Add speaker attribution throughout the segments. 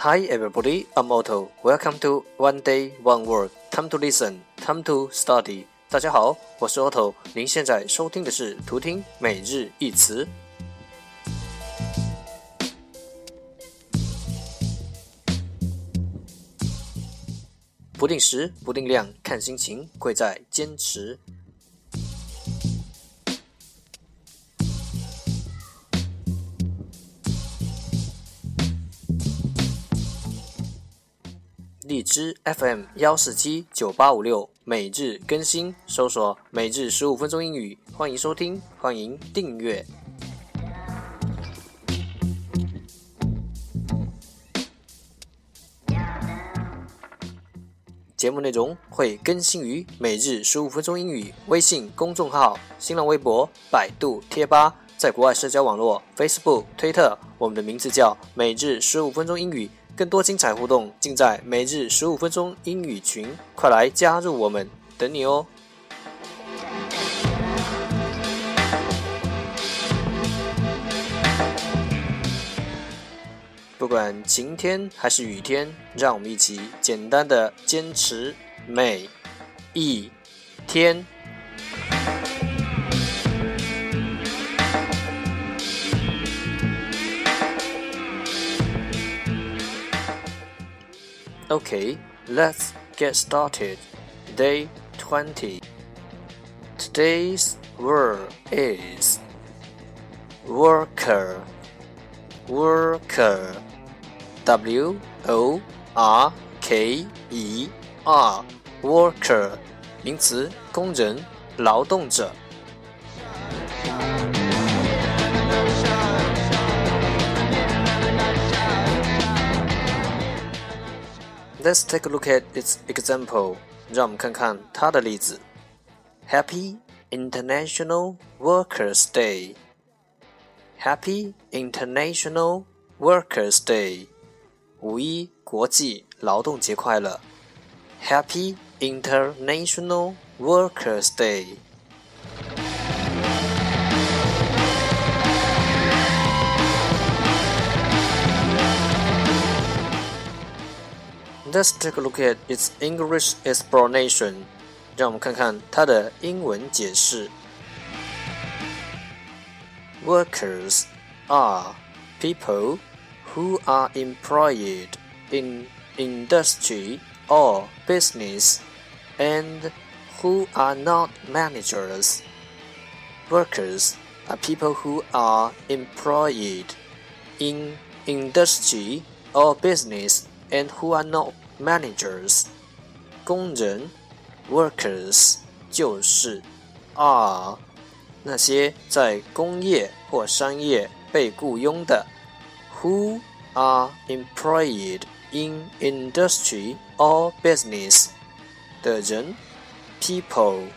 Speaker 1: Hi everybody, I'm Otto. Welcome to One Day One Word. Time to listen, time to study. 大家好，我是 Otto。您现在收听的是图听每日一词。不定时，不定量，看心情，贵在坚持。荔枝 FM 幺四七九八五六每日更新，搜索“每日十五分钟英语”，欢迎收听，欢迎订阅。节目内容会更新于“每日十五分钟英语”微信公众号、新浪微博、百度贴吧，在国外社交网络 Facebook、推特，我们的名字叫“每日十五分钟英语”。更多精彩互动尽在每日十五分钟英语群，快来加入我们，等你哦！不管晴天还是雨天，让我们一起简单的坚持每一天。Okay, let's get started. Day 20. Today's word is worker. Worker. W O R K E R. Worker. 名词，工人、劳动者。 Let's take a look at its example. 让我们看看它的例子。Happy International Workers' Day. Happy International Workers' Day. 五一国际劳动节快乐。Happy International Workers' Day. Let's take a look at its English explanation. 让我们看看它的英文解释。Workers are people who are employed in industry or business and who are not managers. Workers are people who are employed in industry or business and who are not managers，工人，workers 就是 are 那些在工业或商业被雇佣的，who are employed in industry or business 的人，people，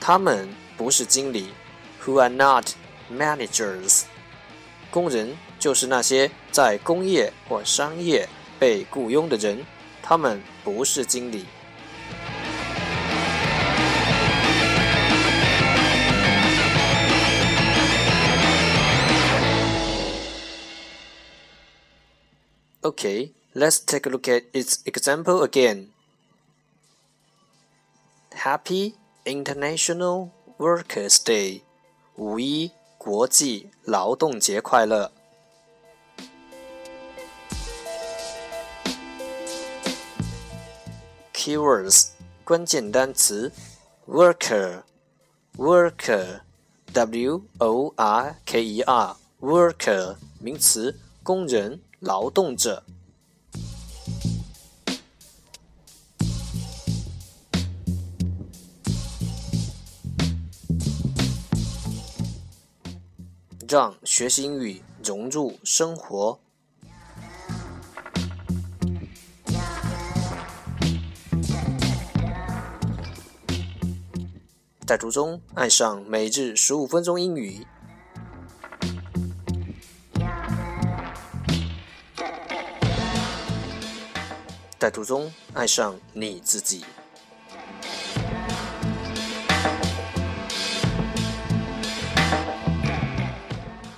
Speaker 1: 他们不是经理，who are not managers，工人就是那些在工业或商业。 被雇佣的人，他们不是经理。Okay, let's take a look at its example again. Happy International Workers' Day，五一国际劳动节快乐。 Keywords 关键单词：worker，worker，w o r k e r，worker 名词，工人、劳动者。让学习英语融入生活。在途中爱上每日十五分钟英语，在途中爱上你自己。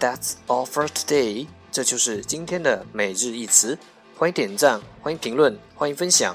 Speaker 1: That's all for today。这就是今天的每日一词。欢迎点赞，欢迎评论，欢迎分享，